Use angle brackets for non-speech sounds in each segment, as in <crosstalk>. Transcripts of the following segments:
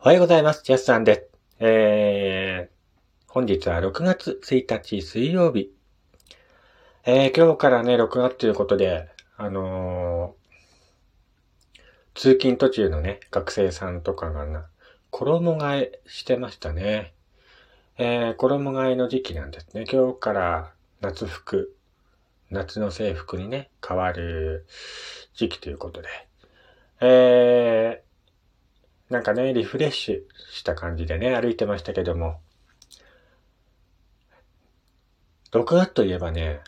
おはようございます。ジャスさんです。えー、本日は6月1日水曜日。えー、今日からね、6月ということで、あのー、通勤途中のね、学生さんとかがな、衣替えしてましたね。えー、衣替えの時期なんですね。今日から夏服、夏の制服にね、変わる時期ということで。えー、なんかね、リフレッシュした感じでね、歩いてましたけども。6月といえばね、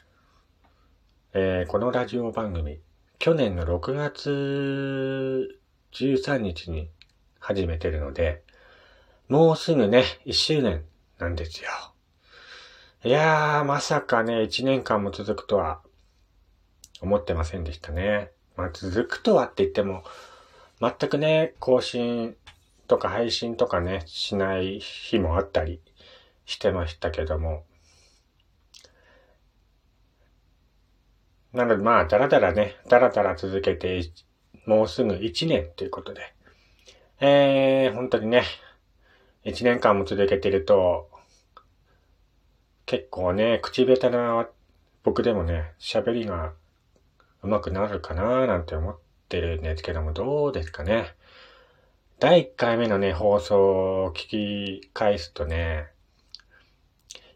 えー、このラジオ番組、去年の6月13日に始めてるので、もうすぐね、1周年なんですよ。いやー、まさかね、1年間も続くとは思ってませんでしたね。まあ、続くとはって言っても、全くね、更新とか配信とかね、しない日もあったりしてましたけども。なのでまあ、だらだらね、だらだら続けて、もうすぐ1年ということで。えー、本当にね、1年間も続けてると、結構ね、口下手な僕でもね、喋りが上手くなるかなーなんて思っててるんですけども、どうですかね。第1回目のね、放送を聞き返すとね、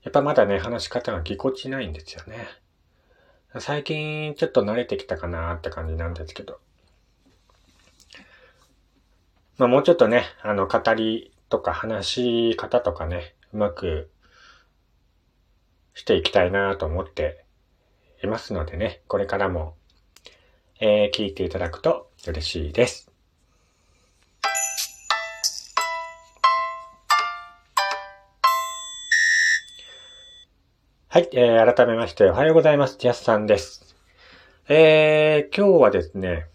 やっぱまだね、話し方がぎこちないんですよね。最近ちょっと慣れてきたかなって感じなんですけど。まあもうちょっとね、あの、語りとか話し方とかね、うまくしていきたいなと思っていますのでね、これからも、えー、聞いていただくと嬉しいです。はい、えー、改めましておはようございます。ジャスさんです。えー、今日はですね、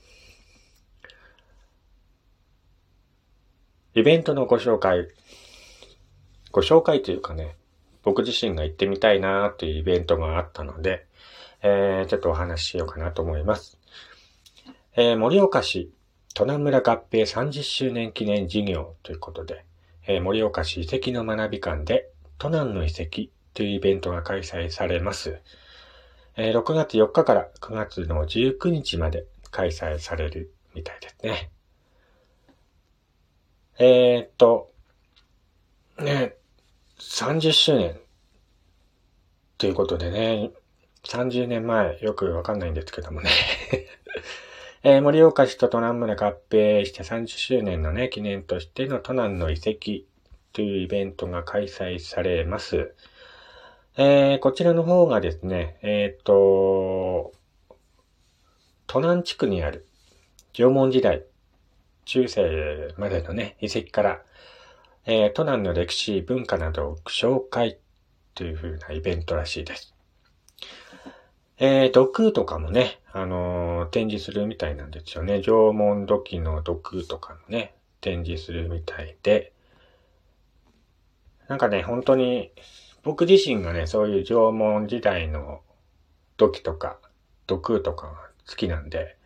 イベントのご紹介、ご紹介というかね、僕自身が行ってみたいなというイベントがあったので、えー、ちょっとお話ししようかなと思います。えー、盛岡市、戸南村合併30周年記念事業ということで、えー、盛岡市遺跡の学び館で、都南の遺跡というイベントが開催されます。えー、6月4日から9月の19日まで開催されるみたいですね。えー、っと、ね、30周年ということでね、30年前、よくわかんないんですけどもねえー、盛岡市と都南村合併して30周年のね、記念としての都南の遺跡というイベントが開催されます。えー、こちらの方がですね、えっ、ー、と、都南地区にある縄文時代、中世までのね、遺跡からえー、都南の歴史、文化などを紹介という風なイベントらしいです。えー、土空とかもね、あのー、展示するみたいなんですよね。縄文土器の土空とかもね、展示するみたいで、なんかね、本当に、僕自身がね、そういう縄文時代の土器とか、土空とかが好きなんで、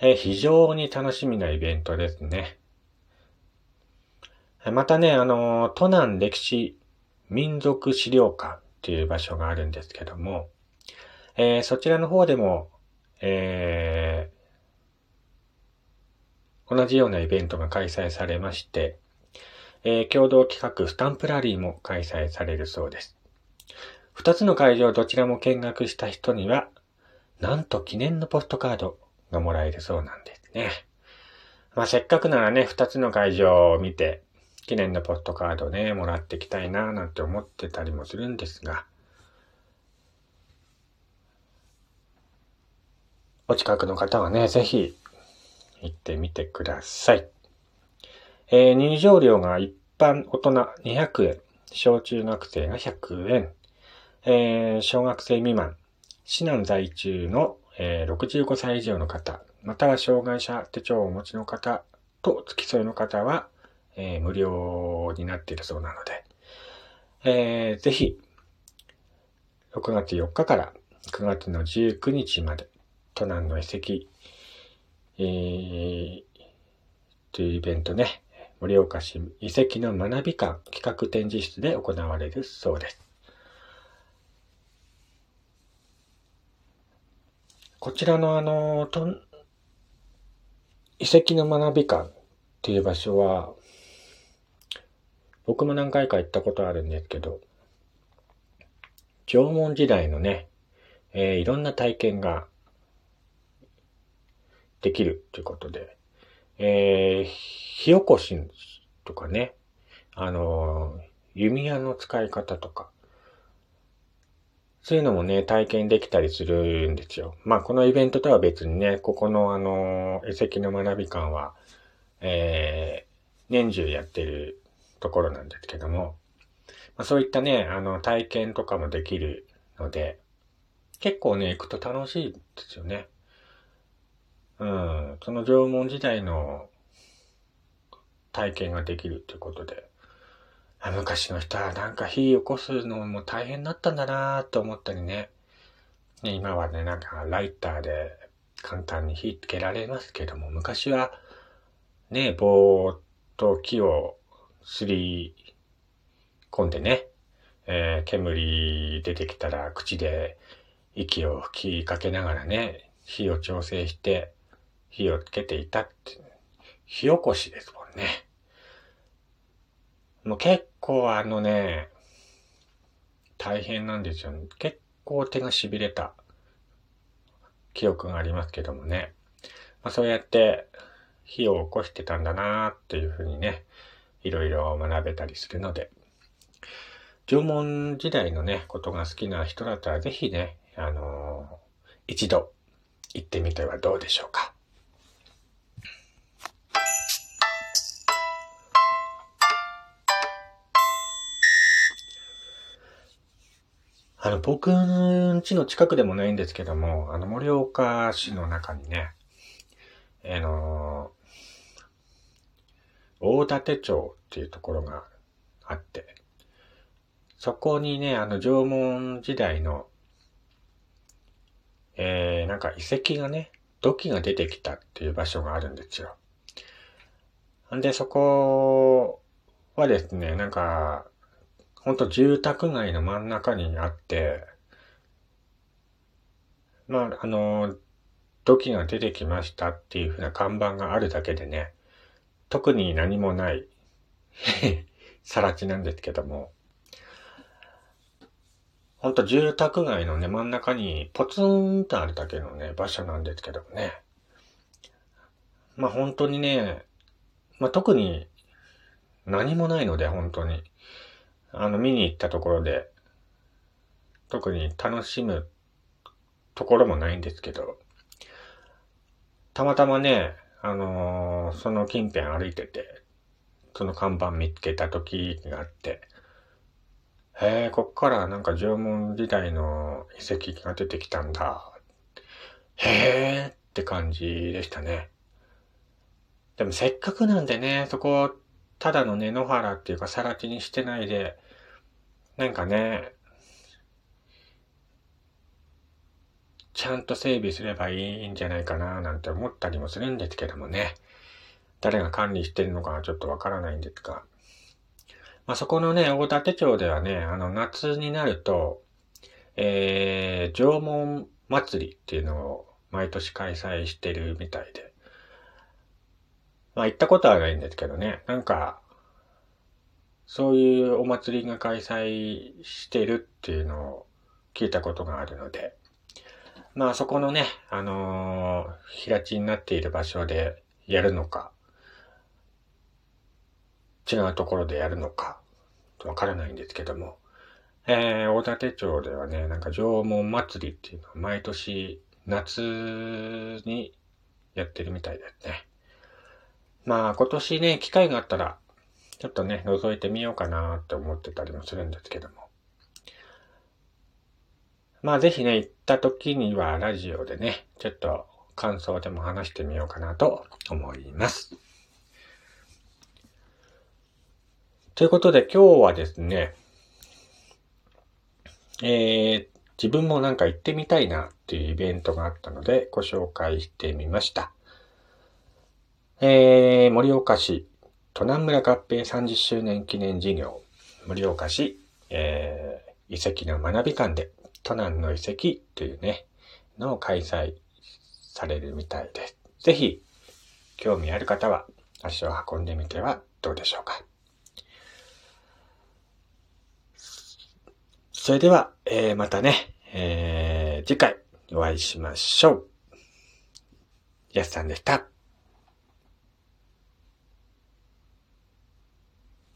えー、非常に楽しみなイベントですね。またね、あの、都南歴史民族資料館っていう場所があるんですけども、えー、そちらの方でも、えー、同じようなイベントが開催されまして、えー、共同企画スタンプラリーも開催されるそうです。二つの会場どちらも見学した人には、なんと記念のポストカードがもらえるそうなんですね。まあ、せっかくならね、二つの会場を見て、記念のポストカードね、もらってきたいななんて思ってたりもするんですが、お近くの方はね、ぜひ行ってみてください。えー、入場料が一般大人200円、小中学生が100円、えー、小学生未満、市南在中の、えー、65歳以上の方、または障害者手帳をお持ちの方と付き添いの方はえー、無料になっているそうなので、えー、ぜひ、6月4日から9月の19日まで、都南の遺跡、えー、というイベントね、盛岡市遺跡の学び館企画展示室で行われるそうです。こちらのあの、と遺跡の学び館っていう場所は、僕も何回か行ったことあるんですけど、縄文時代のね、えー、いろんな体験ができるということで、えー、火起こしとかね、あの、弓矢の使い方とか、そういうのもね、体験できたりするんですよ。まあ、このイベントとは別にね、ここのあの、遺跡の学び館は、えー、年中やってるところなんですけども、まあ、そういったね、あの、体験とかもできるので、結構ね、行くと楽しいですよね。うん、その縄文時代の体験ができるっていうことで、昔の人はなんか火起こすのも大変だったんだなーって思ったりね。ね今はね、なんかライターで簡単に火つけられますけども、昔はね、棒と木をすり込んでね、えー、煙出てきたら口で息を吹きかけながらね、火を調整して火をつけていたって、火起こしですもんね。もう結構あのね、大変なんですよ、ね。結構手が痺れた記憶がありますけどもね。まあ、そうやって火を起こしてたんだなーっていうふうにね、いろいろ学べたりするので、縄文時代のね、ことが好きな人だったらぜひね、あのー、一度行ってみてはどうでしょうか。あの、僕ん家の近くでもないんですけども、あの、盛岡市の中にね、あの、大館町っていうところがあって、そこにね、あの、縄文時代の、えー、なんか遺跡がね、土器が出てきたっていう場所があるんですよ。んで、そこはですね、なんか、ほんと住宅街の真ん中にあって、まあ、あの、土器が出てきましたっていうふうな看板があるだけでね、特に何もない <laughs> さら地なんですけども、ほんと住宅街のね、真ん中にポツンとあるだけのね、場所なんですけどもね。まあ本当にね、まあ特に何もないので、本当に。あの、見に行ったところで、特に楽しむところもないんですけど、たまたまね、あのー、その近辺歩いてて、その看板見つけた時があって、へえ、こっからなんか縄文時代の遺跡が出てきたんだ。へえって感じでしたね。でもせっかくなんでね、そこただのね、野原っていうか、さら地にしてないで、なんかね、ちゃんと整備すればいいんじゃないかななんて思ったりもするんですけどもね。誰が管理してるのかはちょっとわからないんですが。まあ、そこのね、大館町ではね、あの、夏になると、えー、縄文祭りっていうのを毎年開催してるみたいで。まあ行ったことはないんですけどね、なんか、そういうお祭りが開催してるっていうのを聞いたことがあるので、まあそこのね、あのー、平地になっている場所でやるのか、違うところでやるのか、わからないんですけども、えー、大館町ではね、なんか縄文祭りっていうのは毎年夏にやってるみたいですね。まあ今年ね、機会があったら、ちょっとね、覗いてみようかなって思ってたりもするんですけども。まあぜひね、行った時にはラジオでね、ちょっと感想でも話してみようかなと思います。ということで今日はですね、えー、自分もなんか行ってみたいなっていうイベントがあったのでご紹介してみました。えー、盛岡市都南村合併30周年記念事業、盛岡市、えー、遺跡の学び館で、都南の遺跡というね、のを開催されるみたいです。ぜひ、興味ある方は足を運んでみてはどうでしょうか。それでは、えー、またね、えー、次回お会いしましょう。やすさんでした。